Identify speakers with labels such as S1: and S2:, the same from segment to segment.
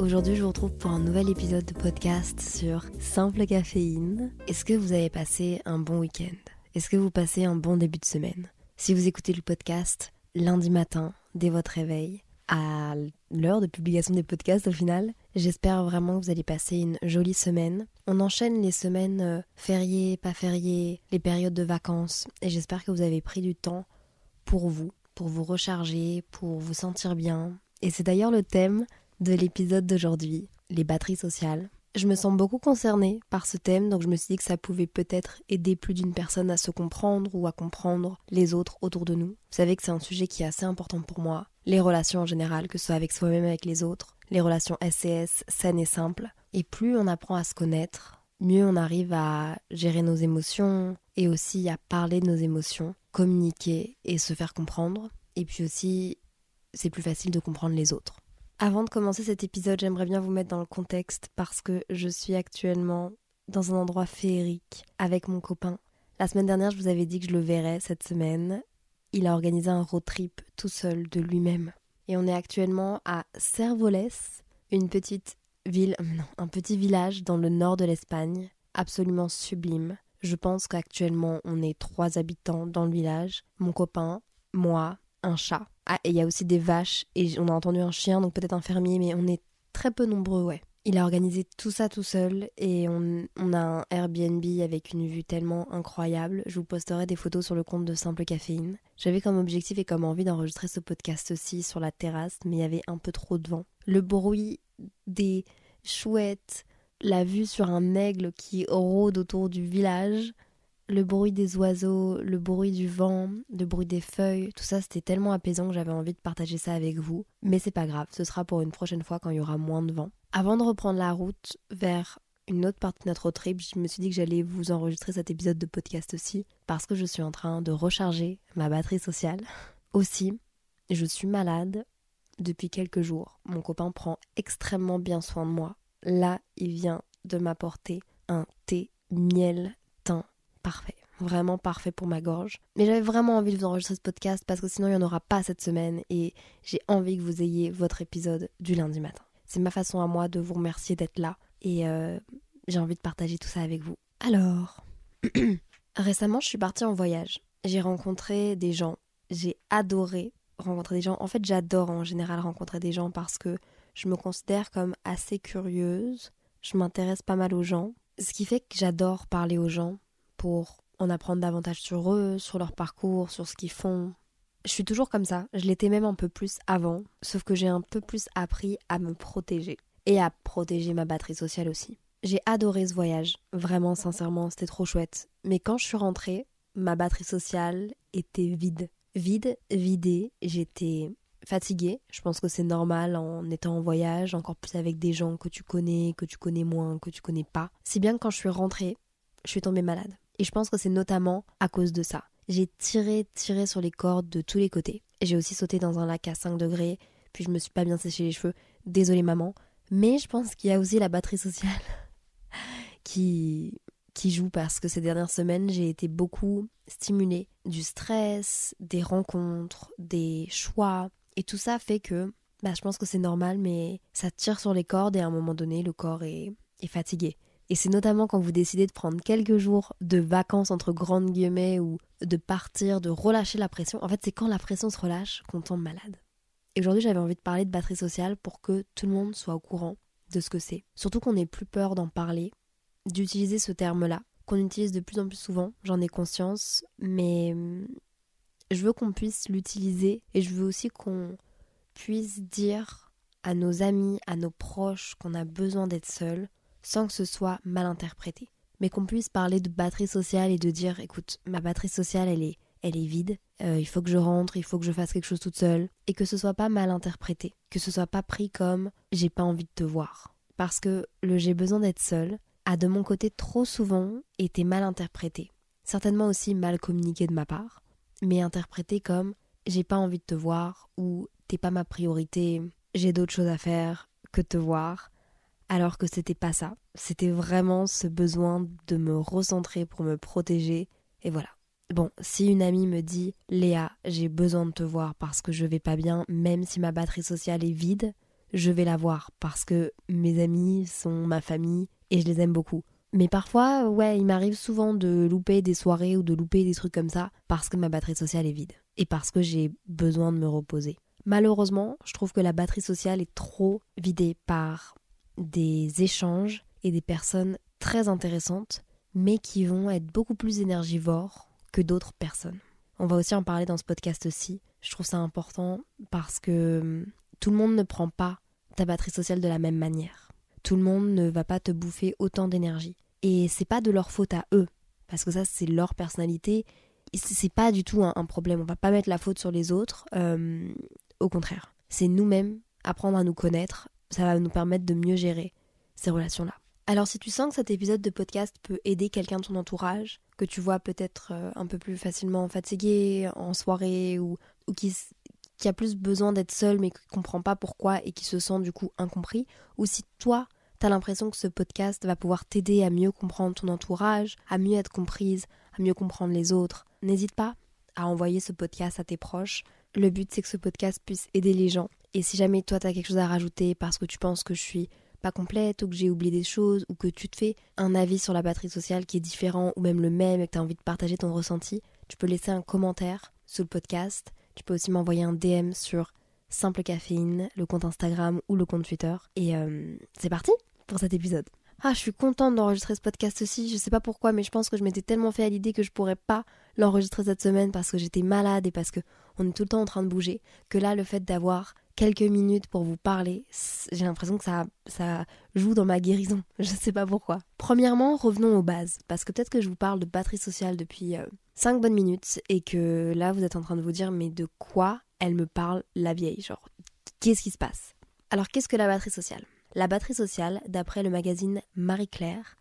S1: Aujourd'hui, je vous retrouve pour un nouvel épisode de podcast sur simple caféine. Est-ce que vous avez passé un bon week-end? Est-ce que vous passez un bon début de semaine? Si vous écoutez le podcast lundi matin, dès votre réveil, à l'heure de publication des podcasts au final, j'espère vraiment que vous allez passer une jolie semaine. On enchaîne les semaines euh, fériées, pas fériées, les périodes de vacances, et j'espère que vous avez pris du temps pour vous, pour vous recharger, pour vous sentir bien. Et c'est d'ailleurs le thème de l'épisode d'aujourd'hui, les batteries sociales. Je me sens beaucoup concernée par ce thème, donc je me suis dit que ça pouvait peut-être aider plus d'une personne à se comprendre ou à comprendre les autres autour de nous. Vous savez que c'est un sujet qui est assez important pour moi. Les relations en général, que ce soit avec soi-même, avec les autres, les relations SCS, saines et simples. Et plus on apprend à se connaître, mieux on arrive à gérer nos émotions et aussi à parler de nos émotions, communiquer et se faire comprendre. Et puis aussi, c'est plus facile de comprendre les autres. Avant de commencer cet épisode, j'aimerais bien vous mettre dans le contexte parce que je suis actuellement dans un endroit féerique avec mon copain. La semaine dernière, je vous avais dit que je le verrais cette semaine. Il a organisé un road trip tout seul de lui-même. Et on est actuellement à Cervoles, une petite ville, non, un petit village dans le nord de l'Espagne, absolument sublime. Je pense qu'actuellement on est trois habitants dans le village, mon copain, moi, un chat. Ah, et il y a aussi des vaches, et on a entendu un chien, donc peut-être un fermier, mais on est très peu nombreux, ouais. Il a organisé tout ça tout seul et on, on, a un Airbnb avec une vue tellement incroyable. Je vous posterai des photos sur le compte de Simple Caféine. J'avais comme objectif et comme envie d'enregistrer ce podcast aussi sur la terrasse, mais il y avait un peu trop de vent. Le bruit des chouettes, la vue sur un aigle qui rôde autour du village, le bruit des oiseaux, le bruit du vent, le bruit des feuilles, tout ça c'était tellement apaisant que j'avais envie de partager ça avec vous. Mais c'est pas grave, ce sera pour une prochaine fois quand il y aura moins de vent. Avant de reprendre la route vers une autre partie de notre trip, je me suis dit que j'allais vous enregistrer cet épisode de podcast aussi parce que je suis en train de recharger ma batterie sociale. Aussi, je suis malade depuis quelques jours. Mon copain prend extrêmement bien soin de moi. Là, il vient de m'apporter un thé miel parfait. Vraiment parfait pour ma gorge. Mais j'avais vraiment envie de vous enregistrer ce podcast parce que sinon il n'y en aura pas cette semaine et j'ai envie que vous ayez votre épisode du lundi matin. C'est ma façon à moi de vous remercier d'être là et euh, j'ai envie de partager tout ça avec vous. Alors, récemment je suis partie en voyage. J'ai rencontré des gens. J'ai adoré rencontrer des gens. En fait j'adore en général rencontrer des gens parce que je me considère comme assez curieuse. Je m'intéresse pas mal aux gens. Ce qui fait que j'adore parler aux gens pour en apprendre davantage sur eux, sur leur parcours, sur ce qu'ils font. Je suis toujours comme ça, je l'étais même un peu plus avant, sauf que j'ai un peu plus appris à me protéger et à protéger ma batterie sociale aussi. J'ai adoré ce voyage, vraiment sincèrement, c'était trop chouette. Mais quand je suis rentrée, ma batterie sociale était vide. Vide, vidée, j'étais fatiguée. Je pense que c'est normal en étant en voyage, encore plus avec des gens que tu connais, que tu connais moins, que tu connais pas. Si bien que quand je suis rentrée, je suis tombée malade. Et je pense que c'est notamment à cause de ça. J'ai tiré, tiré sur les cordes de tous les côtés. J'ai aussi sauté dans un lac à 5 degrés, puis je me suis pas bien séché les cheveux. Désolée maman. Mais je pense qu'il y a aussi la batterie sociale qui, qui joue parce que ces dernières semaines, j'ai été beaucoup stimulée du stress, des rencontres, des choix. Et tout ça fait que bah, je pense que c'est normal, mais ça tire sur les cordes et à un moment donné, le corps est, est fatigué. Et c'est notamment quand vous décidez de prendre quelques jours de vacances entre grandes guillemets ou de partir, de relâcher la pression. En fait, c'est quand la pression se relâche qu'on tombe malade. Et aujourd'hui, j'avais envie de parler de batterie sociale pour que tout le monde soit au courant de ce que c'est. Surtout qu'on n'ait plus peur d'en parler, d'utiliser ce terme-là, qu'on utilise de plus en plus souvent, j'en ai conscience, mais hum, je veux qu'on puisse l'utiliser et je veux aussi qu'on puisse dire à nos amis, à nos proches qu'on a besoin d'être seul sans que ce soit mal interprété. Mais qu'on puisse parler de batterie sociale et de dire écoute, ma batterie sociale elle est elle est vide, euh, il faut que je rentre, il faut que je fasse quelque chose toute seule, et que ce soit pas mal interprété, que ce soit pas pris comme j'ai pas envie de te voir. Parce que le j'ai besoin d'être seul a de mon côté trop souvent été mal interprété. Certainement aussi mal communiqué de ma part, mais interprété comme j'ai pas envie de te voir ou t'es pas ma priorité, j'ai d'autres choses à faire que te voir, alors que c'était pas ça. C'était vraiment ce besoin de me recentrer pour me protéger, et voilà. Bon, si une amie me dit Léa, j'ai besoin de te voir parce que je vais pas bien, même si ma batterie sociale est vide, je vais la voir parce que mes amis sont ma famille et je les aime beaucoup. Mais parfois, ouais, il m'arrive souvent de louper des soirées ou de louper des trucs comme ça parce que ma batterie sociale est vide et parce que j'ai besoin de me reposer. Malheureusement, je trouve que la batterie sociale est trop vidée par des échanges et des personnes très intéressantes, mais qui vont être beaucoup plus énergivores que d'autres personnes. On va aussi en parler dans ce podcast aussi. Je trouve ça important parce que hum, tout le monde ne prend pas ta batterie sociale de la même manière. Tout le monde ne va pas te bouffer autant d'énergie. Et c'est pas de leur faute à eux, parce que ça c'est leur personnalité. C'est pas du tout un, problème. On va pas mettre la faute sur les autres. Euh, au contraire, c'est nous-mêmes apprendre à nous connaître. Ça va nous permettre de mieux gérer ces relations-là. Alors si tu sens que cet épisode de podcast peut aider quelqu'un de ton entourage, que tu vois peut-être euh, un peu plus facilement fatigué en soirée ou, qui, qui a plus besoin d'être seul mais qui comprend pas pourquoi et qui se sent du coup incompris, ou si toi tu as l'impression que ce podcast va pouvoir t'aider à mieux comprendre ton entourage, à mieux être comprise, à mieux comprendre les autres, n'hésite pas à envoyer ce podcast à tes proches. Le but c'est que ce podcast puisse aider les gens. Et si jamais toi tu as quelque chose à rajouter parce que tu penses que je suis pas complète ou que j'ai oublié des choses ou que tu te fais un avis sur la batterie sociale qui est différent ou même le même et que tu as envie de partager ton ressenti, tu peux laisser un commentaire sous le podcast tu peux aussi m'envoyer un DM sur Simple Caféine, le compte Instagram ou le compte Twitter. Et euh, c'est parti pour cet épisode. Ah, je suis contente d'enregistrer ce podcast aussi. Je sais pas pourquoi, mais je pense que je m'étais tellement fait à l'idée que je pourrais pas l'enregistrer cette semaine parce que j'étais malade et parce que on est tout le temps en train de bouger. Que là, le fait d'avoir quelques minutes pour vous parler, j'ai l'impression que ça, joue dans ma guérison. Je sais pas pourquoi. Premièrement, revenons aux bases. Parce que peut-être que je vous parle de batterie sociale depuis euh, 5 bonnes minutes et que là vous êtes en train de vous dire mais de quoi elle me parle la vieille Genre, qu'est-ce qui se passe? Alors qu'est-ce que la batterie sociale? La batterie sociale, d'après le magazine Marie-Claire,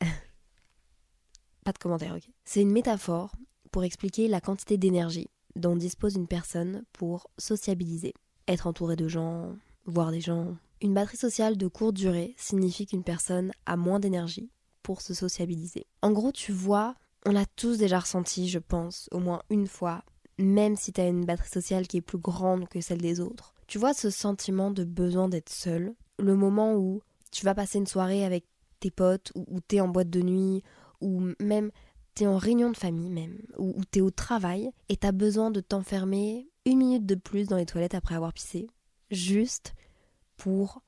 S1: pas de commentaire, ok C'est une métaphore pour expliquer la quantité d'énergie dont dispose une personne pour sociabiliser, être entouré de gens, voir des gens. Une batterie sociale de courte durée signifie qu'une personne a moins d'énergie pour se sociabiliser. En gros, tu vois on l'a tous déjà ressenti, je pense, au moins une fois, même si tu as une batterie sociale qui est plus grande que celle des autres. Tu vois ce sentiment de besoin d'être seul, le moment où tu vas passer une soirée avec tes potes, ou, tu es en boîte de nuit, ou même tu es en réunion de famille même, ou, ou tu es au travail, et tu as besoin de t'enfermer une minute de plus dans les toilettes après avoir pissé, juste pour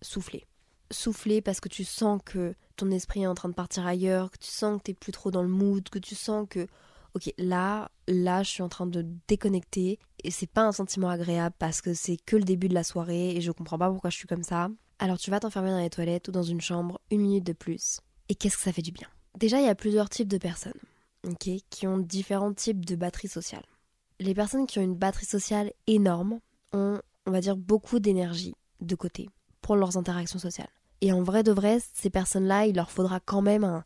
S1: souffler souffler parce que tu sens que ton esprit est en train de partir ailleurs, que tu sens que t'es plus trop dans le mood, que tu sens que ok là là je suis en train de déconnecter et c'est pas un sentiment agréable parce que c'est que le début de la soirée et je comprends pas pourquoi je suis comme ça. Alors tu vas t'enfermer dans les toilettes ou dans une chambre une minute de plus. Et qu'est-ce que ça fait du bien? Déjà il y a plusieurs types de personnes, qui ont différents types de batterie sociale. Les personnes qui ont une batterie sociale énorme ont, on va dire, beaucoup d'énergie de côté pour leurs interactions sociales. Et en vrai de vrai, ces personnes-là, il leur faudra quand même un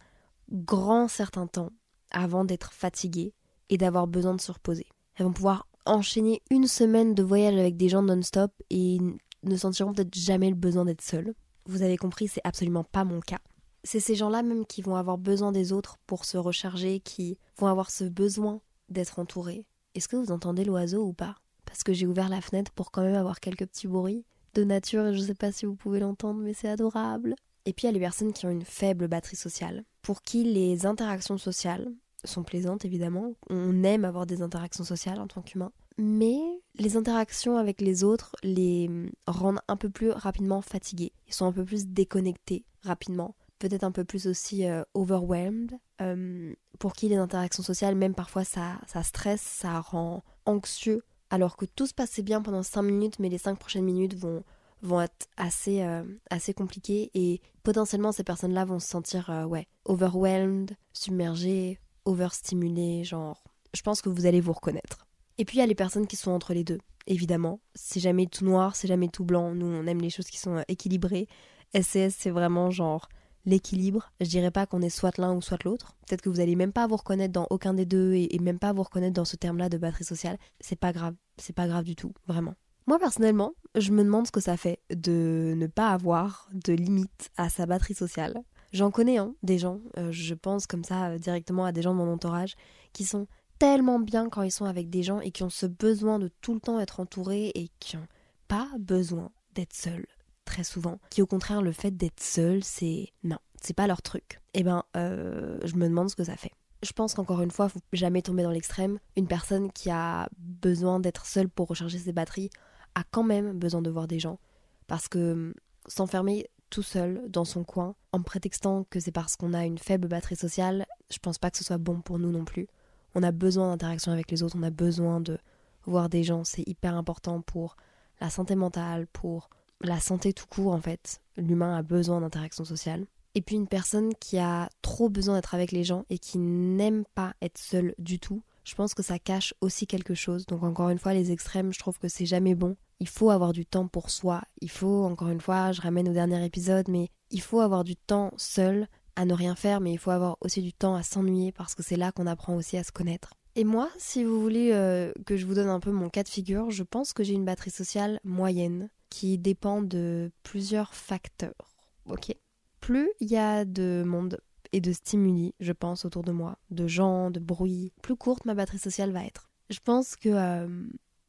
S1: grand certain temps avant d'être fatiguées et d'avoir besoin de se reposer. Elles vont pouvoir enchaîner une semaine de voyage avec des gens non-stop et ne sentiront peut-être jamais le besoin d'être seules. Vous avez compris, c'est absolument pas mon cas. C'est ces gens-là même qui vont avoir besoin des autres pour se recharger, qui vont avoir ce besoin d'être entourés. Est-ce que vous entendez l'oiseau ou pas? Parce que j'ai ouvert la fenêtre pour quand même avoir quelques petits bruits de nature je sais pas si vous pouvez l'entendre, mais c'est adorable. Et puis il y a les personnes qui ont une faible batterie sociale, pour qui les interactions sociales sont plaisantes évidemment. On aime avoir des interactions sociales en tant qu'humain. Mais les interactions avec les autres les rendent un peu plus rapidement fatigués. Ils sont un peu plus déconnectés rapidement peut-être un peu plus aussi euh, overwhelmed, euh, pour qui les interactions sociales, même parfois ça, ça stresse, ça rend anxieux, alors que tout se passait bien pendant 5 minutes, mais les 5 prochaines minutes vont, vont être assez, euh, assez compliquées et potentiellement ces personnes-là vont se sentir ouais, overwhelmed, submergées, overstimulées, genre je pense que vous allez vous reconnaître. Et puis il y a les personnes qui sont entre les deux, évidemment. C'est jamais tout noir, c'est jamais tout blanc. Nous, on aime les choses qui sont équilibrées. SCS, c'est vraiment genre l'équilibre. Je dirais pas qu'on est soit l'un ou soit l'autre. Peut-être que vous allez même pas vous reconnaître dans aucun des deux et, même pas vous reconnaître dans ce terme-là de batterie sociale. C'est pas grave. C'est pas grave du tout, vraiment. Moi personnellement, je me demande ce que ça fait de ne pas avoir de limite à sa batterie sociale. J'en connais hein, des gens, euh, je pense comme ça euh, directement à des gens de mon entourage qui sont tellement bien quand ils sont avec des gens et qui ont ce besoin de tout le temps être entourés et qui n'ont pas besoin d'être seuls très souvent. Qui au contraire le fait d'être seul, c'est non, c'est pas leur truc. Et eh ben, euh, je me demande ce que ça fait. Je pense qu'encore une fois, faut jamais tomber dans l'extrême. Une personne qui a besoin d'être seule pour recharger ses batteries a quand même besoin de voir des gens. Parce que hum, s'enfermer tout seul dans son coin en prétextant que c'est parce qu'on a une faible batterie sociale, je pense pas que ce soit bon pour nous non plus on a besoin d'interaction avec les autres, on a besoin de voir des gens, c'est hyper important pour la santé mentale, pour la santé tout court en fait. L'humain a besoin d'interaction sociale. Et puis une personne qui a trop besoin d'être avec les gens et qui n'aime pas être seule du tout, je pense que ça cache aussi quelque chose. Donc encore une fois, les extrêmes, je trouve que c'est jamais bon. Il faut avoir du temps pour soi. Il faut, encore une fois, je ramène au dernier épisode, mais il faut avoir du temps seul à ne rien faire, mais il faut avoir aussi du temps à s'ennuyer parce que c'est là qu'on apprend aussi à se connaître. Et moi, si vous voulez euh, que je vous donne un peu mon cas de figure, je pense que j'ai une batterie sociale moyenne qui dépend de plusieurs facteurs. Ok? Plus il y a de monde et de stimuli, je pense, autour de moi, de gens, de bruit, plus courte ma batterie sociale va être. Je pense que, euh,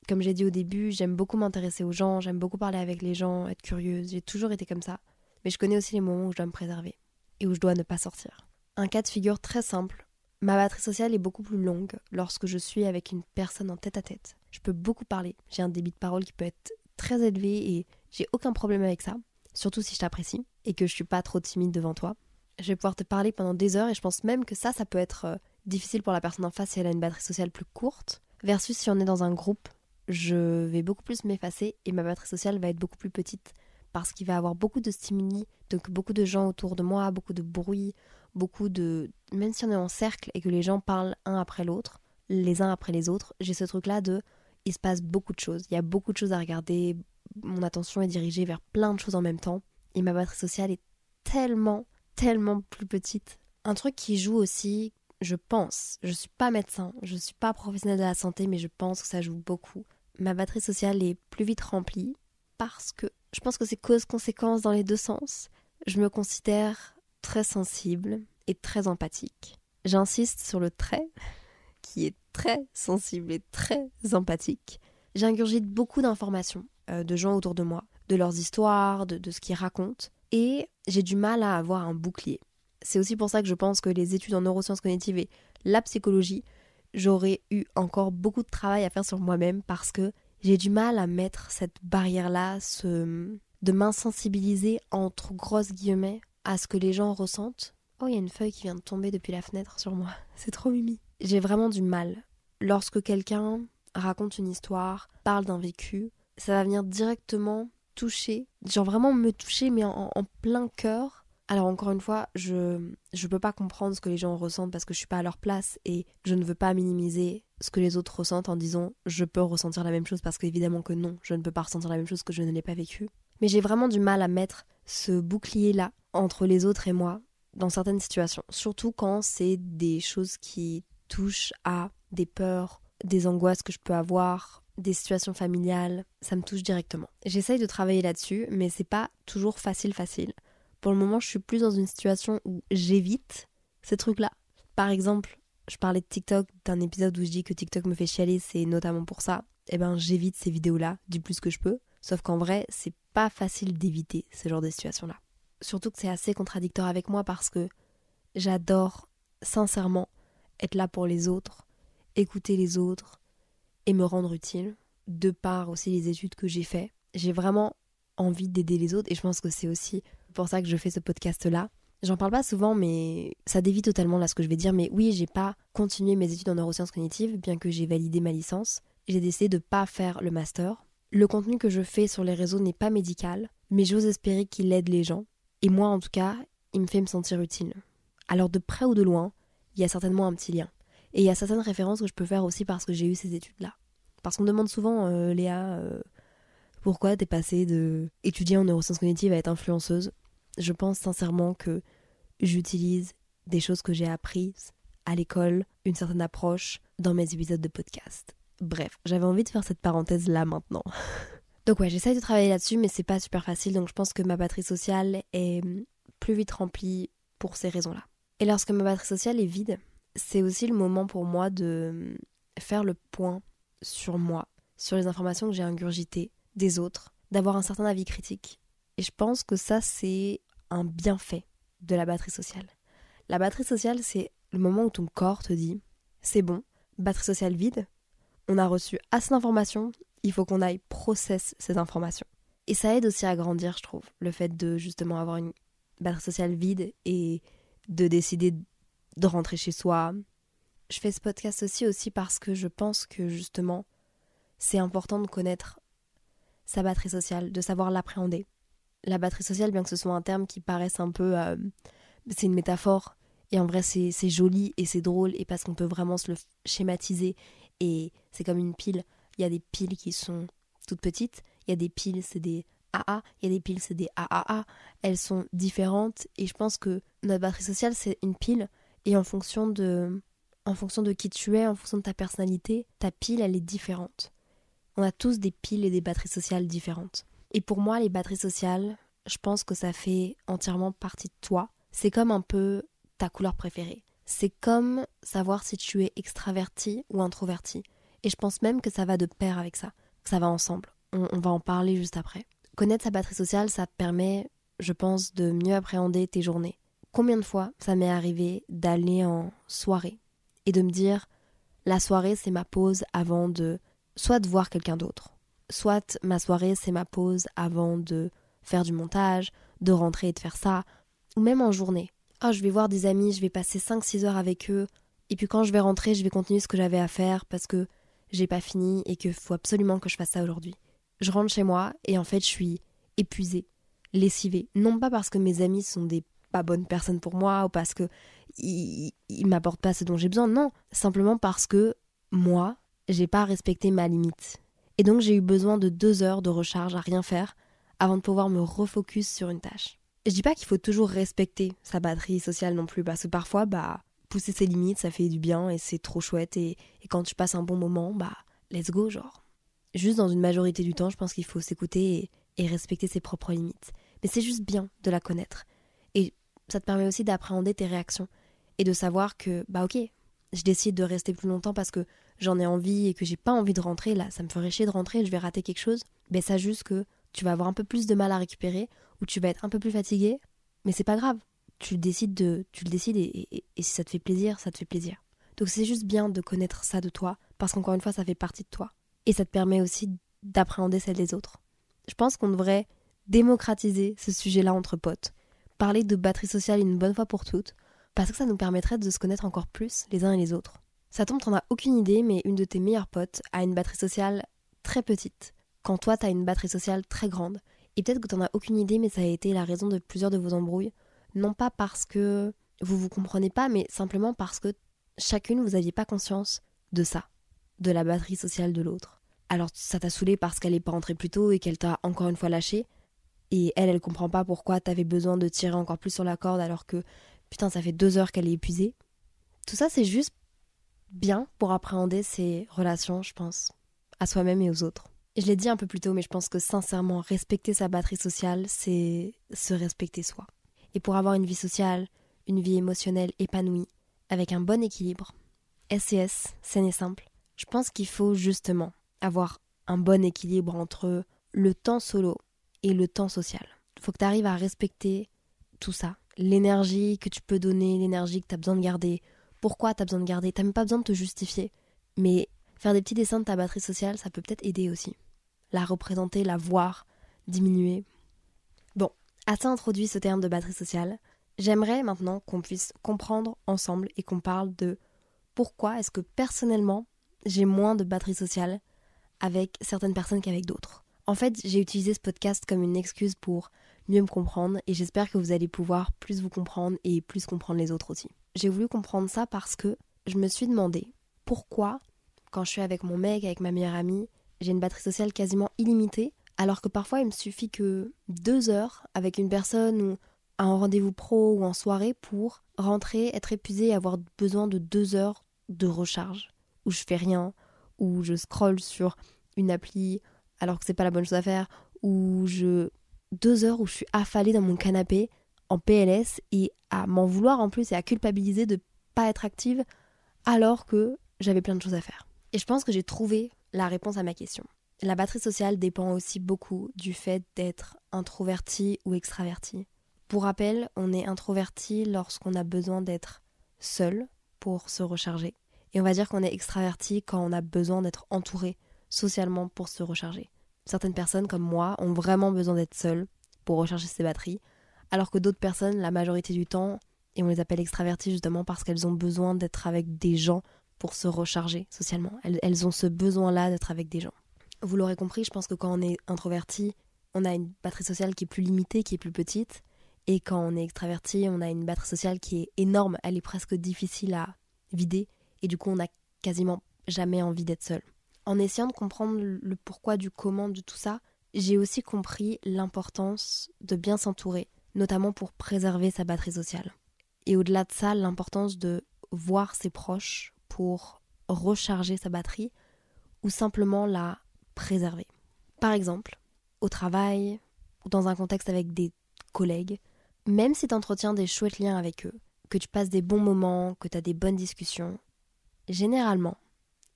S1: comme j'ai dit au début, j'aime beaucoup m'intéresser aux gens, j'aime beaucoup parler avec les gens, être curieuse, j'ai toujours été comme ça. Mais je connais aussi les moments où je dois me préserver et où je dois ne pas sortir. Un cas de figure très simple. Ma batterie sociale est beaucoup plus longue lorsque je suis avec une personne en tête à tête. Je peux beaucoup parler. J'ai un débit de parole qui peut être très élevé et j'ai aucun problème avec ça. Surtout si je t'apprécie et que je suis pas trop timide devant toi. Je vais pouvoir te parler pendant des heures et je pense même que ça, ça peut être euh, difficile pour la personne en face si elle a une batterie sociale plus courte. Versus si on est dans un groupe, je vais beaucoup plus m'effacer et ma batterie sociale va être beaucoup plus petite parce qu'il va y avoir beaucoup de stimuli, donc beaucoup de gens autour de moi, beaucoup de bruit, beaucoup de... Même si on est en cercle et que les gens parlent un après l'autre, les uns après les autres, j'ai ce truc-là de... Il se passe beaucoup de choses, il y a beaucoup de choses à regarder, mon attention est dirigée vers plein de choses en même temps, et ma batterie sociale est tellement, tellement plus petite. Un truc qui joue aussi, je pense, je suis pas médecin, je suis pas professionnelle de la santé, mais je pense que ça joue beaucoup. Ma batterie sociale est plus vite remplie parce que je pense que c'est cause-conséquence dans les deux sens. Je me considère très sensible et très empathique. J'insiste sur le trait, qui est très sensible et très empathique. J'ingurgite beaucoup d'informations euh, de gens autour de moi, de leurs histoires, de, ce qu'ils racontent, et j'ai du mal à avoir un bouclier. C'est aussi pour ça que je pense que les études en neurosciences cognitives et la psychologie, j'aurais eu encore beaucoup de travail à faire sur moi-même parce que j'ai du mal à mettre cette barrière-là, ce... de m'insensibiliser entre grosses guillemets à ce que les gens ressentent. Oh, il y a une feuille qui vient de tomber depuis la fenêtre sur moi. C'est trop mimi. J'ai vraiment du mal. Lorsque quelqu'un raconte une histoire, parle d'un vécu, ça va venir directement toucher, genre vraiment me toucher, mais en, plein cœur, alors encore une fois, je ne peux pas comprendre ce que les gens ressentent parce que je suis pas à leur place et je ne veux pas minimiser ce que les autres ressentent en disant je peux ressentir la même chose parce qu'évidemment que non, je ne peux pas ressentir la même chose que je ne l'ai pas vécu. Mais j'ai vraiment du mal à mettre ce bouclier là entre les autres et moi dans certaines situations, surtout quand c'est des choses qui touchent à des peurs, des angoisses que je peux avoir, des situations familiales, ça me touche directement. J'essaye de travailler là-dessus, mais c'est pas toujours facile facile. Pour le moment, je suis plus dans une situation où j'évite ces trucs-là. Par exemple, je parlais de TikTok, d'un épisode où je dis que TikTok me fait chialer, c'est notamment pour ça. Eh ben, j'évite ces vidéos-là du plus que je peux. Sauf qu'en vrai, c'est pas facile d'éviter ce genre de situation-là. Surtout que c'est assez contradictoire avec moi parce que j'adore sincèrement être là pour les autres, écouter les autres et me rendre utile. De par aussi les études que j'ai faites, j'ai vraiment envie d'aider les autres et je pense que c'est aussi pour ça que je fais ce podcast-là. J'en parle pas souvent, mais ça dévie totalement là ce que je vais dire. Mais oui, j'ai pas continué mes études en neurosciences cognitives, bien que j'ai validé ma licence. J'ai décidé de pas faire le master. Le contenu que je fais sur les réseaux n'est pas médical, mais j'ose espérer qu'il aide les gens. Et moi, en tout cas, il me fait me sentir utile. Alors de près ou de loin, il y a certainement un petit lien. Et il y a certaines références que je peux faire aussi parce que j'ai eu ces études-là. Parce qu'on me demande souvent, euh, Léa, euh, pourquoi t'es passée de étudier en neurosciences cognitives à être influenceuse Je pense sincèrement que j'utilise des choses que j'ai apprises à l'école, une certaine approche dans mes épisodes de podcast. Bref, j'avais envie de faire cette parenthèse là maintenant. donc ouais, j'essaye de travailler là-dessus, mais c'est pas super facile, donc je pense que ma batterie sociale est plus vite remplie pour ces raisons-là. Et lorsque ma batterie sociale est vide, c'est aussi le moment pour moi de faire le point sur moi, sur les informations que j'ai ingurgitées des autres, d'avoir un certain avis critique. Et je pense que ça, c'est un bienfait de la batterie sociale. La batterie sociale, c'est le moment où ton corps te dit c'est bon, batterie sociale vide, on a reçu assez d'informations, il faut qu'on aille process ces informations. Et ça aide aussi à grandir, je trouve, le fait de justement avoir une batterie sociale vide et de décider de rentrer chez soi. Je fais ce podcast aussi aussi parce que je pense que justement c'est important de connaître sa batterie sociale, de savoir l'appréhender. La batterie sociale, bien que ce soit un terme qui paraisse un peu... Euh, c'est une métaphore, et en vrai c'est joli et c'est drôle, et parce qu'on peut vraiment se le schématiser, et c'est comme une pile. Il y a des piles qui sont toutes petites, il y a des piles, c'est des AA, il y a des piles, c'est des AAA. Elles sont différentes, et je pense que notre batterie sociale, c'est une pile, et en fonction de... En fonction de qui tu es, en fonction de ta personnalité, ta pile, elle est différente. On a tous des piles et des batteries sociales différentes. Et pour moi, les batteries sociales, je pense que ça fait entièrement partie de toi. C'est comme un peu ta couleur préférée. C'est comme savoir si tu es extraverti ou introverti. Et je pense même que ça va de pair avec ça. Ça va ensemble. On, on va en parler juste après. Connaître sa batterie sociale, ça te permet, je pense, de mieux appréhender tes journées. Combien de fois ça m'est arrivé d'aller en soirée et de me dire la soirée c'est ma pause avant de soit de voir quelqu'un d'autre, soit ma soirée c'est ma pause avant de faire du montage, de rentrer et de faire ça, ou même en journée. Ah, je vais voir des amis, je vais passer 5-6 heures avec eux, et puis quand je vais rentrer, je vais continuer ce que j'avais à faire parce que j'ai pas fini et qu'il faut absolument que je fasse ça aujourd'hui. Je rentre chez moi et en fait je suis épuisée, lessivée. Non pas parce que mes amis sont des pas bonnes personnes pour moi ou parce que ils, ils m'apportent pas ce dont j'ai besoin, non, simplement parce que moi, j'ai pas respecté ma limite. Et donc j'ai eu besoin de deux heures de recharge à rien faire avant de pouvoir me refocus sur une tâche. Je dis pas qu'il faut toujours respecter sa batterie sociale non plus, parce que parfois, bah, pousser ses limites, ça fait du bien et c'est trop chouette. Et, quand tu passes un bon moment, bah, let's go, genre. Juste dans une majorité du temps, je pense qu'il faut s'écouter et, respecter ses propres limites. Mais c'est juste bien de la connaître. Et ça te permet aussi d'appréhender tes réactions et de savoir que, bah ok, je décide de rester plus longtemps parce que j'en ai envie et que j'ai pas envie de rentrer, là, ça me ferait chier de rentrer, je vais rater quelque chose, ben ça juste que tu vas avoir un peu plus de mal à récupérer ou tu vas être un peu plus fatigué, mais c'est pas grave. Tu décides de, tu le décides et, si ça te fait plaisir, ça te fait plaisir. Donc c'est juste bien de connaître ça de toi parce qu'encore une fois, ça fait partie de toi et ça te permet aussi d'appréhender celle des autres. Je pense qu'on devrait démocratiser ce sujet-là entre potes, parler de batterie sociale une bonne fois pour toutes, parce que ça nous permettrait de se connaître encore plus les uns et les autres. Ça tombe, t'en as aucune idée, mais une de tes meilleures potes a une batterie sociale très petite, quand toi t'as une batterie sociale très grande. Et peut-être que t'en as aucune idée, mais ça a été la raison de plusieurs de vos embrouilles. Non pas parce que vous vous comprenez pas, mais simplement parce que chacune vous aviez pas conscience de ça, de la batterie sociale de l'autre. Alors ça t'a saoulé parce qu'elle est pas rentrée plus tôt et qu'elle t'a encore une fois lâché. Et elle, elle comprend pas pourquoi t'avais besoin de tirer encore plus sur la corde alors que putain, ça fait deux heures qu'elle est épuisée? Tout ça, c'est juste bien pour appréhender ses relations, je pense, à soi-même et aux autres. Et je l'ai dit un peu plus tôt, mais je pense que sincèrement, respecter sa batterie sociale, c'est se respecter soi. Et pour avoir une vie sociale, une vie émotionnelle épanouie, avec un bon équilibre, SCS, saine et simple, je pense qu'il faut justement avoir un bon équilibre entre le temps solo et le temps social. Il faut que tu arrives à respecter tout ça, l'énergie que tu peux donner, l'énergie que tu as besoin de garder, pourquoi tu as besoin de garder? Tu même pas besoin de te justifier. Mais faire des petits dessins de ta batterie sociale, ça peut peut-être aider aussi. La représenter, la voir, diminuer. Bon, assez introduit ce terme de batterie sociale. J'aimerais maintenant qu'on puisse comprendre ensemble et qu'on parle de pourquoi est-ce que personnellement j'ai moins de batterie sociale avec certaines personnes qu'avec d'autres. En fait, j'ai utilisé ce podcast comme une excuse pour mieux me comprendre et j'espère que vous allez pouvoir plus vous comprendre et plus comprendre les autres aussi. J'ai voulu comprendre ça parce que je me suis demandé pourquoi, quand je suis avec mon mec, avec ma meilleure amie, j'ai une batterie sociale quasiment illimitée, alors que parfois il me suffit que deux heures avec une personne ou à un rendez-vous pro ou en soirée pour rentrer, être épuisé et avoir besoin de deux heures de recharge, où je fais rien, où je scrolle sur une appli alors que c'est pas la bonne chose à faire, où je deux heures où je suis affalée dans mon canapé en PLS et à m'en vouloir en plus et à culpabiliser de pas être active alors que j'avais plein de choses à faire. Et je pense que j'ai trouvé la réponse à ma question. La batterie sociale dépend aussi beaucoup du fait d'être introverti ou extraverti. Pour rappel, on est introverti lorsqu'on a besoin d'être seul pour se recharger. Et on va dire qu'on est extraverti quand on a besoin d'être entouré socialement pour se recharger. Certaines personnes comme moi ont vraiment besoin d'être seules pour recharger ses batteries, alors que d'autres personnes, la majorité du temps, et on les appelle extravertis justement parce qu'elles ont besoin d'être avec des gens pour se recharger socialement. Elles, ont ce besoin-là d'être avec des gens. Vous l'aurez compris, je pense que quand on est introverti, on a une batterie sociale qui est plus limitée, qui est plus petite. Et quand on est extraverti, on a une batterie sociale qui est énorme, elle est presque difficile à vider. Et du coup, on n'a quasiment jamais envie d'être seul. En essayant de comprendre le pourquoi du comment de tout ça, j'ai aussi compris l'importance de bien s'entourer, notamment pour préserver sa batterie sociale. Et au-delà de ça, l'importance de voir ses proches pour recharger sa batterie ou simplement la préserver. Par exemple, au travail ou dans un contexte avec des collègues, même si tu entretiens des chouettes liens avec eux, que tu passes des bons moments, que tu as des bonnes discussions, généralement,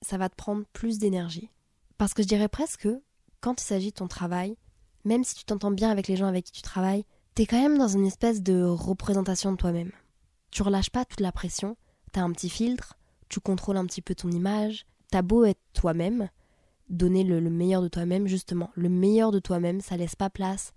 S1: ça va te prendre plus d'énergie. Parce que je dirais presque que quand il s'agit de ton travail, même si tu t'entends bien avec les gens avec qui tu travailles, t'es quand même dans une espèce de représentation de toi-même. Tu relâches pas toute la pression, t'as un petit filtre, tu contrôles un petit peu ton image, t'as beau être toi-même, donner le, meilleur de toi-même, justement, le meilleur de toi-même, ça laisse pas place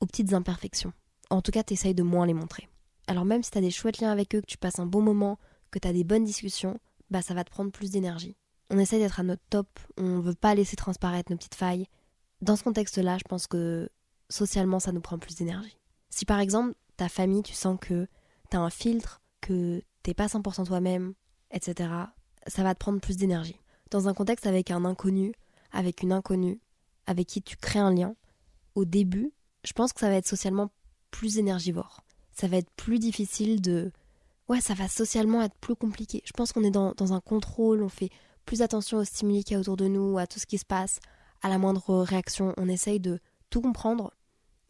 S1: aux petites imperfections. En tout cas, t'essayes de moins les montrer. Alors même si t'as des chouettes liens avec eux, que tu passes un bon moment, que t'as des bonnes discussions, bah ça va te prendre plus d'énergie. On essaie d'être à notre top, on veut pas laisser transparaître nos petites failles. Dans ce contexte-là, je pense que socialement, ça nous prend plus d'énergie. Si par exemple, ta famille, tu sens que t'as un filtre, que t'es pas 100% toi-même, etc., ça va te prendre plus d'énergie. Dans un contexte avec un inconnu, avec une inconnue, avec qui tu crées un lien, au début, je pense que ça va être socialement plus énergivore. Ça va être plus difficile de... Ouais, ça va socialement être plus compliqué. Je pense qu'on est dans, un contrôle, on fait plus attention aux stimuli qu'il y a autour de nous, à tout ce qui se passe, à la moindre réaction. On essaye de tout comprendre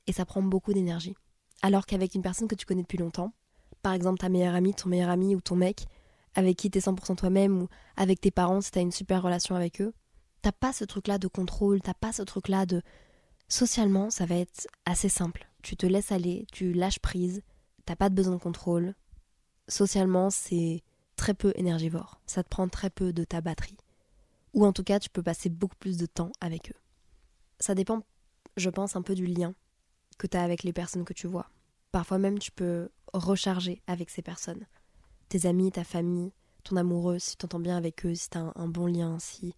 S1: et ça prend beaucoup d'énergie. Alors qu'avec une personne que tu connais depuis longtemps, par exemple ta meilleure amie, ton meilleur ami ou ton mec, avec qui t'es 100% toi-même ou avec tes parents si t'as une super relation avec eux, t'as pas ce truc-là de contrôle, t'as pas ce truc-là de... Socialement, ça va être assez simple. Tu te laisses aller, tu lâches prise, t'as pas de besoin de contrôle. Socialement, c'est très peu énergivore. Ça te prend très peu de ta batterie. Ou en tout cas, tu peux passer beaucoup plus de temps avec eux. Ça dépend, je pense, un peu du lien que tu as avec les personnes que tu vois. Parfois même, tu peux recharger avec ces personnes. Tes amis, ta famille, ton amoureux, si tu t'entends bien avec eux, si tu as un, bon lien, si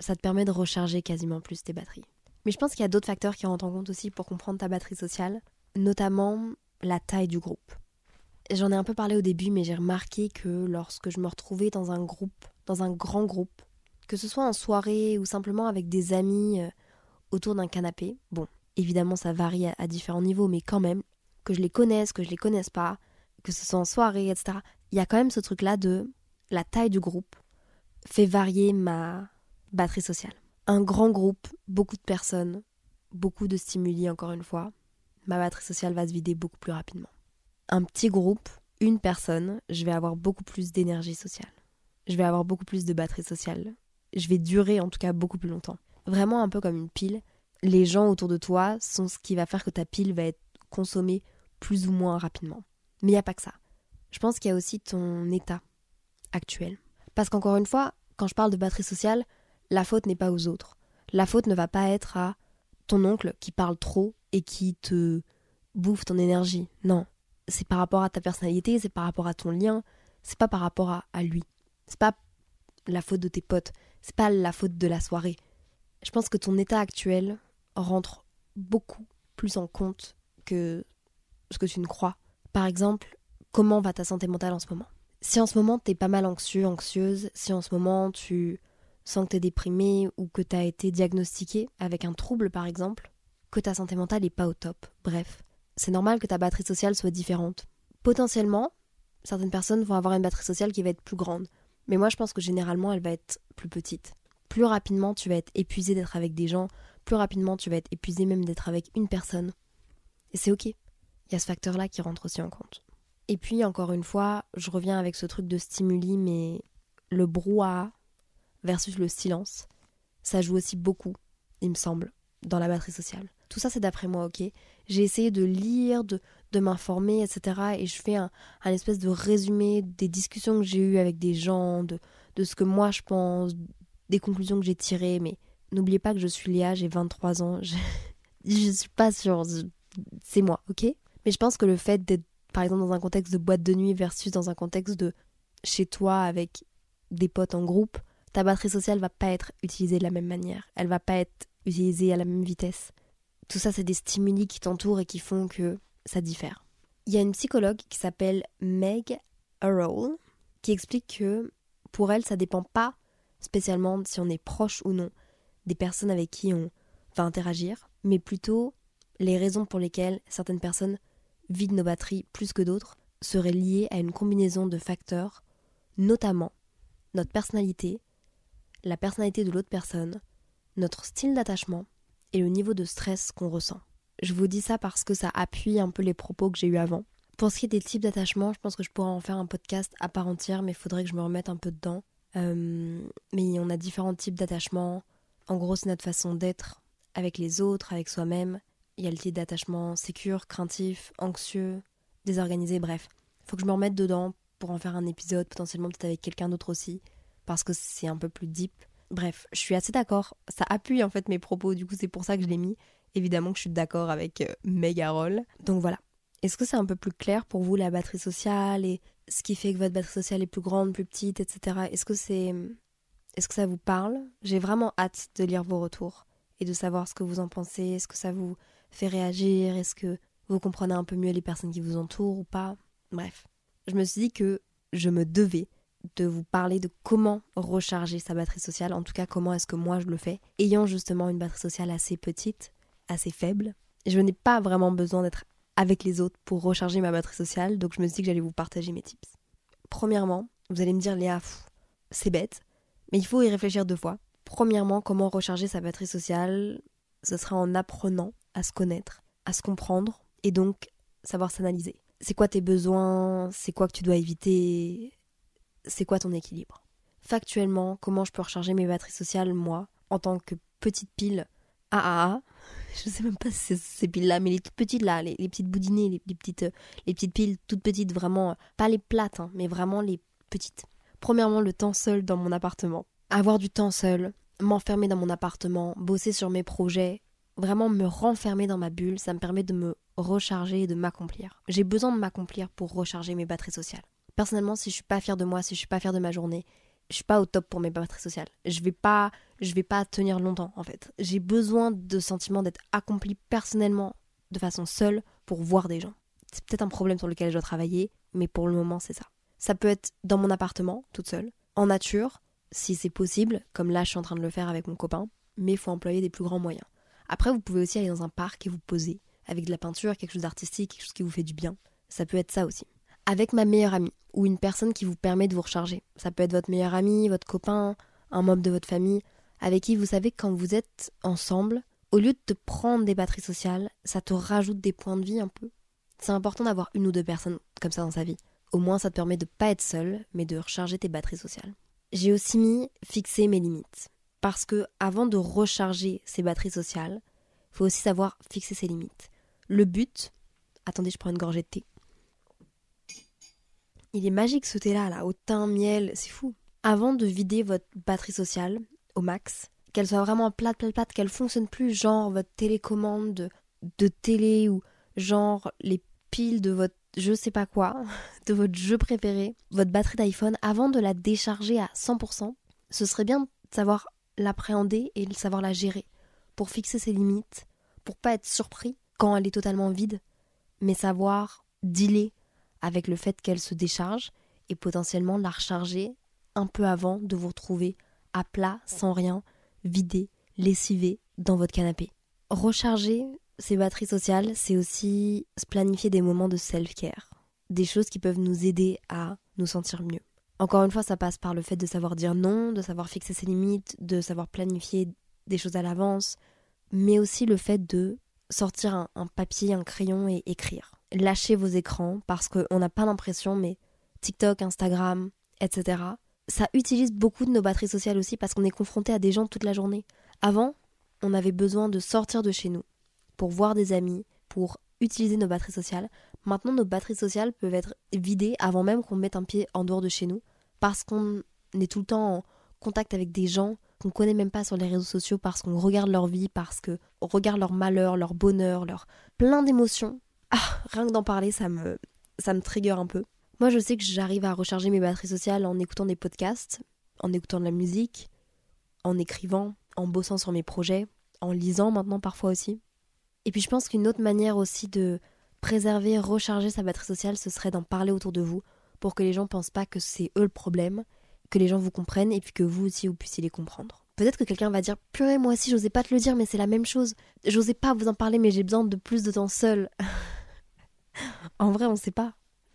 S1: ça te permet de recharger quasiment plus tes batteries. Mais je pense qu'il y a d'autres facteurs qui rentrent en compte aussi pour comprendre ta batterie sociale, notamment la taille du groupe. J'en ai un peu parlé au début, mais j'ai remarqué que lorsque je me retrouvais dans un groupe, dans un grand groupe, que ce soit en soirée ou simplement avec des amis euh, autour d'un canapé, bon, évidemment ça varie à, différents niveaux, mais quand même, que je les connaisse, que je les connaisse pas, que ce soit en soirée, etc., il y a quand même ce truc-là de la taille du groupe fait varier ma batterie sociale. Un grand groupe, beaucoup de personnes, beaucoup de stimuli encore une fois, ma batterie sociale va se vider beaucoup plus rapidement un petit groupe, une personne, je vais avoir beaucoup plus d'énergie sociale. Je vais avoir beaucoup plus de batterie sociale. Je vais durer en tout cas beaucoup plus longtemps. Vraiment un peu comme une pile. Les gens autour de toi sont ce qui va faire que ta pile va être consommée plus ou moins rapidement. Mais il n'y a pas que ça. Je pense qu'il y a aussi ton état actuel. Parce qu'encore une fois, quand je parle de batterie sociale, la faute n'est pas aux autres. La faute ne va pas être à ton oncle qui parle trop et qui te bouffe ton énergie. Non, c'est par rapport à ta personnalité, c'est par rapport à ton lien, c'est pas par rapport à, lui. C'est pas la faute de tes potes, c'est pas la faute de la soirée. Je pense que ton état actuel rentre beaucoup plus en compte que ce que tu ne crois. Par exemple, comment va ta santé mentale en ce moment? Si en ce moment t'es pas mal anxieux, anxieuse, si en ce moment tu sens que t'es déprimé ou que t'as été diagnostiqué avec un trouble par exemple, que ta santé mentale est pas au top, bref, c'est normal que ta batterie sociale soit différente. Potentiellement, certaines personnes vont avoir une batterie sociale qui va être plus grande, mais moi je pense que généralement elle va être plus petite. Plus rapidement tu vas être épuisé d'être avec des gens, plus rapidement tu vas être épuisé même d'être avec une personne. Et c'est ok. Il y a ce facteur-là qui rentre aussi en compte. Et puis, encore une fois, je reviens avec ce truc de stimuli, mais le brouhaha versus le silence, ça joue aussi beaucoup, il me semble, dans la batterie sociale. Tout ça, c'est d'après moi, ok J'ai essayé de lire, de, de m'informer, etc. Et je fais un, un, espèce de résumé des discussions que j'ai eues avec des gens, de, de ce que moi je pense, des conclusions que j'ai tirées. Mais n'oubliez pas que je suis Léa, j'ai 23 ans. Je, je suis pas sûre. C'est moi, ok? Mais je pense que le fait d'être, par exemple, dans un contexte de boîte de nuit versus dans un contexte de chez toi avec des potes en groupe, ta batterie sociale va pas être utilisée de la même manière. Elle va pas être utilisée à la même vitesse. Tout ça, c'est des stimuli qui t'entourent et qui font que ça diffère. Il y a une psychologue qui s'appelle Meg Arrow qui explique que pour elle, ça dépend pas spécialement si on est proche ou non des personnes avec qui on va interagir, mais plutôt les raisons pour lesquelles certaines personnes vident nos batteries plus que d'autres seraient liées à une combinaison de facteurs, notamment notre personnalité, la personnalité de l'autre personne, notre style d'attachement et le niveau de stress qu'on ressent. Je vous dis ça parce que ça appuie un peu les propos que j'ai eus avant. Pour ce qui est des types d'attachement, je pense que je pourrais en faire un podcast à part entière, mais il faudrait que je me remette un peu dedans. Euh, mais on a différents types d'attachements. En gros, c'est notre façon d'être avec les autres, avec soi-même. Il y a le type d'attachement sécure, craintif, anxieux, désorganisé, bref. Faut que je me remette dedans pour en faire un épisode, potentiellement peut-être avec quelqu'un d'autre aussi, parce que c'est un peu plus deep. Bref, je suis assez d'accord. Ça appuie en fait mes propos, du coup c'est pour ça que je l'ai mis. Évidemment que je suis d'accord avec euh, Megarol. Donc voilà. Est-ce que c'est un peu plus clair pour vous la batterie sociale et ce qui fait que votre batterie sociale est plus grande, plus petite, etc. Est-ce que c'est est-ce que ça vous parle? J'ai vraiment hâte de lire vos retours et de savoir ce que vous en pensez. Est-ce que ça vous fait réagir? Est-ce que vous comprenez un peu mieux les personnes qui vous entourent ou pas? Bref, je me suis dit que je me devais de vous parler de comment recharger sa batterie sociale, en tout cas comment est-ce que moi je le fais, ayant justement une batterie sociale assez petite, assez faible. Je n'ai pas vraiment besoin d'être avec les autres pour recharger ma batterie sociale, donc je me suis dit que j'allais vous partager mes tips. Premièrement, vous allez me dire Léa, c'est bête, mais il faut y réfléchir deux fois. Premièrement, comment recharger sa batterie sociale Ce sera en apprenant à se connaître, à se comprendre et donc savoir s'analyser. C'est quoi tes besoins C'est quoi que tu dois éviter C'est quoi ton équilibre? Factuellement, comment je peux recharger mes batteries sociales, moi, en tant que petite pile AAA Je sais même pas si c'est ces piles-là, mais les toutes petites là, les, petites boudinées, les, petites, les petites piles toutes petites, vraiment, pas les plates, hein, mais vraiment les petites. Premièrement, le temps seul dans mon appartement. Avoir du temps seul, m'enfermer dans mon appartement, bosser sur mes projets, vraiment me renfermer dans ma bulle, ça me permet de me recharger et de m'accomplir. J'ai besoin de m'accomplir pour recharger mes batteries sociales. Personnellement, si je suis pas fière de moi, si je suis pas fière de ma journée, je suis pas au top pour mes batteries sociales. Je vais pas, je vais pas tenir longtemps en fait. J'ai besoin de sentiment d'être accompli personnellement de façon seule pour voir des gens. C'est peut-être un problème sur lequel je dois travailler, mais pour le moment c'est ça. Ça peut être dans mon appartement, toute seule, en nature, si c'est possible, comme là je suis en train de le faire avec mon copain, mais il faut employer des plus grands moyens. Après, vous pouvez aussi aller dans un parc et vous poser, avec de la peinture, quelque chose d'artistique, quelque chose qui vous fait du bien. Ça peut être ça aussi. Avec ma meilleure amie, ou une personne qui vous permet de vous recharger. Ça peut être votre meilleur ami, votre copain, un membre de votre famille, avec qui vous savez que quand vous êtes ensemble, au lieu de te prendre des batteries sociales, ça te rajoute des points de vie un peu. C'est important d'avoir une ou deux personnes comme ça dans sa vie. Au moins, ça te permet de pas être seul, mais de recharger tes batteries sociales. J'ai aussi mis fixer mes limites. Parce que avant de recharger ses batteries sociales, faut aussi savoir fixer ses limites. Le but. Attendez, je prends une gorgée de thé. Il est magique ce thé-là, là, au thym, miel, c'est fou. Avant de vider votre batterie sociale au max, qu'elle soit vraiment plate, plate, plate, qu'elle fonctionne plus, genre votre télécommande de, télé ou genre les piles de votre je sais pas quoi, de votre jeu préféré, votre batterie d'iPhone, avant de la décharger à 100%, ce serait bien de savoir l'appréhender et de savoir la gérer pour fixer ses limites, pour pas être surpris quand elle est totalement vide, mais savoir dealer avec le fait qu'elle se décharge et potentiellement la recharger un peu avant de vous retrouver à plat, sans rien, vidé, lessivé dans votre canapé. Recharger ces batteries sociales, c'est aussi se planifier des moments de self-care, des choses qui peuvent nous aider à nous sentir mieux. Encore une fois, ça passe par le fait de savoir dire non, de savoir fixer ses limites, de savoir planifier des choses à l'avance, mais aussi le fait de sortir un, papier, un crayon et écrire. Lâchez vos écrans parce qu'on n'a pas l'impression, mais TikTok, Instagram, etc. Ça utilise beaucoup de nos batteries sociales aussi parce qu'on est confronté à des gens toute la journée. Avant, on avait besoin de sortir de chez nous pour voir des amis, pour utiliser nos batteries sociales. Maintenant, nos batteries sociales peuvent être vidées avant même qu'on mette un pied en dehors de chez nous parce qu'on est tout le temps en contact avec des gens qu'on connaît même pas sur les réseaux sociaux parce qu'on regarde leur vie, parce qu'on regarde leur malheur, leur bonheur, leur plein d'émotions. Ah, rien que d'en parler, ça me, ça me trigger un peu. Moi, je sais que j'arrive à recharger mes batteries sociales en écoutant des podcasts, en écoutant de la musique, en écrivant, en bossant sur mes projets, en lisant maintenant parfois aussi. Et puis je pense qu'une autre manière aussi de préserver, recharger sa batterie sociale, ce serait d'en parler autour de vous pour que les gens pensent pas que c'est eux le problème que les gens vous comprennent et puis que vous aussi vous puissiez les comprendre. Peut-être que quelqu'un va dire Purée, moi aussi, j'osais pas te le dire, mais c'est la même chose. J'osais pas vous en parler, mais j'ai besoin de plus de temps seul. en vrai, on sait pas.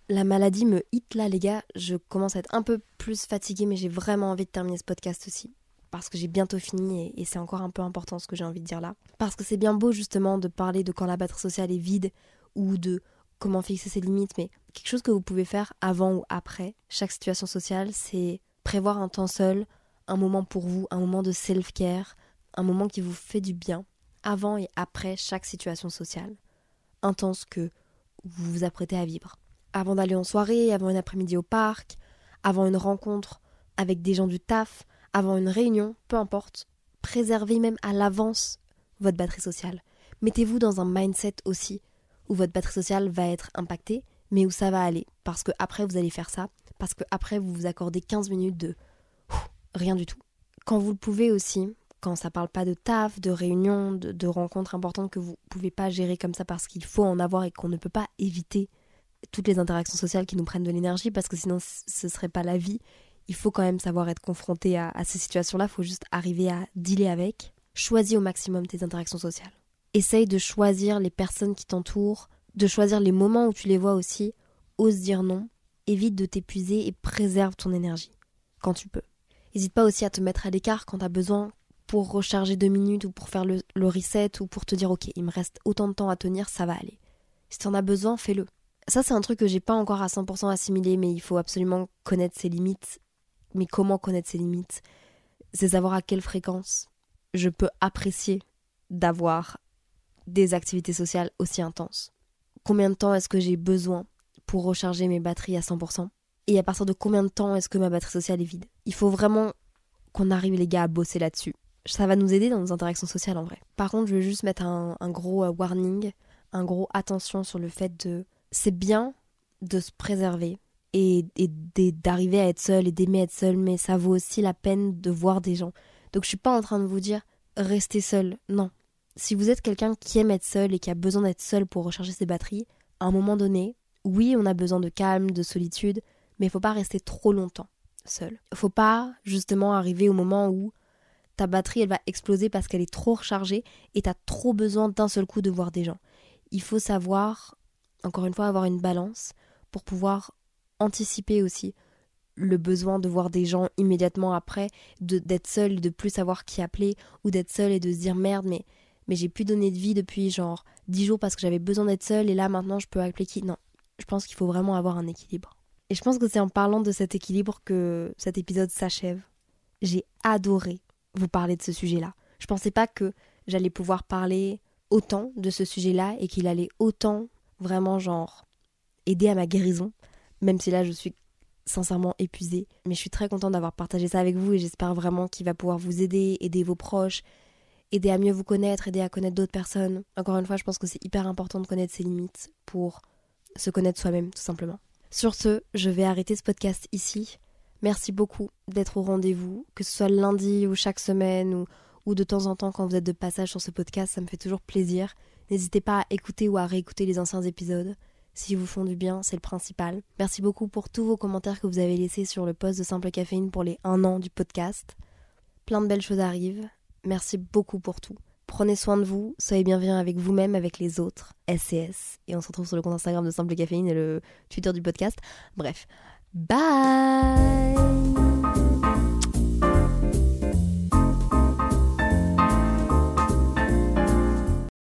S1: La maladie me hit là, les gars. Je commence à être un peu plus fatiguée, mais j'ai vraiment envie de terminer ce podcast aussi. Parce que j'ai bientôt fini et, et c'est encore un peu important ce que j'ai envie de dire là. Parce que c'est bien beau justement de parler de quand la batterie sociale est vide ou de comment fixer ses limites, mais quelque chose que vous pouvez faire avant ou après chaque situation sociale, c'est prévoir un temps seul, un moment pour vous, un moment de self-care, un moment qui vous fait du bien, avant et après chaque situation sociale, intense que vous vous apprêtez à vivre. Avant d'aller en soirée, avant une après-midi au parc, avant une rencontre avec des gens du taf, avant une réunion, peu importe, préservez même à l'avance votre batterie sociale. Mettez-vous dans un mindset aussi où votre batterie sociale va être impactée, mais où ça va aller. Parce que après vous allez faire ça, parce que après vous vous accordez 15 minutes de rien du tout. Quand vous le pouvez aussi, quand ça parle pas de taf, de réunions, de, rencontres importantes que vous pouvez pas gérer comme ça parce qu'il faut en avoir et qu'on ne peut pas éviter toutes les interactions sociales qui nous prennent de l'énergie parce que sinon ce serait pas la vie. Il faut quand même savoir être confronté à, à ces situations-là, il faut juste arriver à dealer avec. Choisis au maximum tes interactions sociales. Essaye de choisir les personnes qui t'entourent, de choisir les moments où tu les vois aussi. Ose dire non évite de t'épuiser et préserve ton énergie quand tu peux. N'hésite pas aussi à te mettre à l'écart quand tu as besoin pour recharger deux minutes ou pour faire le, reset ou pour te dire ok, il me reste autant de temps à tenir, ça va aller. Si tu en as besoin, fais-le. Ça, c'est un truc que j'ai pas encore à 100% assimilé, mais il faut absolument connaître ses limites. Mais comment connaître ses limites? C'est savoir à quelle fréquence je peux apprécier d'avoir des activités sociales aussi intenses. Combien de temps est-ce que j'ai besoin pour recharger mes batteries à 100% Et à partir de combien de temps est-ce que ma batterie sociale est vide? Il faut vraiment qu'on arrive les gars à bosser là-dessus. Ça va nous aider dans nos interactions sociales en vrai. Par contre, je veux juste mettre un, gros euh, warning, un gros attention sur le fait de... C'est bien de se préserver et, et d'arriver à être seul et d'aimer être seul, mais ça vaut aussi la peine de voir des gens. Donc je suis pas en train de vous dire restez seul. Non. Si vous êtes quelqu'un qui aime être seul et qui a besoin d'être seul pour recharger ses batteries, à un moment donné, oui, on a besoin de calme, de solitude, mais il faut pas rester trop longtemps seul. Faut pas justement arriver au moment où ta batterie elle va exploser parce qu'elle est trop rechargée et tu as trop besoin d'un seul coup de voir des gens. Il faut savoir, encore une fois, avoir une balance pour pouvoir anticiper aussi le besoin de voir des gens immédiatement après, d'être seul, de plus savoir qui appeler, ou d'être seul et de se dire merde, mais, mais j'ai plus donné de vie depuis genre 10 jours parce que j'avais besoin d'être seul et là maintenant je peux appeler qui Non, je pense qu'il faut vraiment avoir un équilibre. Et je pense que c'est en parlant de cet équilibre que cet épisode s'achève. J'ai adoré vous parler de ce sujet-là. Je pensais pas que j'allais pouvoir parler autant de ce sujet-là et qu'il allait autant vraiment genre aider à ma guérison, même si là je suis sincèrement épuisée. Mais je suis très contente d'avoir partagé ça avec vous et j'espère vraiment qu'il va pouvoir vous aider, aider vos proches, aider à mieux vous connaître, aider à connaître d'autres personnes. Encore une fois, je pense que c'est hyper important de connaître ses limites pour se connaître soi-même tout simplement. Sur ce, je vais arrêter ce podcast ici. Merci beaucoup d'être au rendez-vous, que ce soit lundi ou chaque semaine ou, ou de temps en temps quand vous êtes de passage sur ce podcast, ça me fait toujours plaisir. N'hésitez pas à écouter ou à réécouter les anciens épisodes. S'ils vous font du bien, c'est le principal. Merci beaucoup pour tous vos commentaires que vous avez laissés sur le post de Simple Caféine pour les 1 an du podcast. Plein de belles choses arrivent. Merci beaucoup pour tout. Prenez soin de vous, soyez bienveillants avec vous-même, avec les autres. SCS. Et on se retrouve sur le compte Instagram de Simple Caféine et le Twitter du podcast. Bref. Bye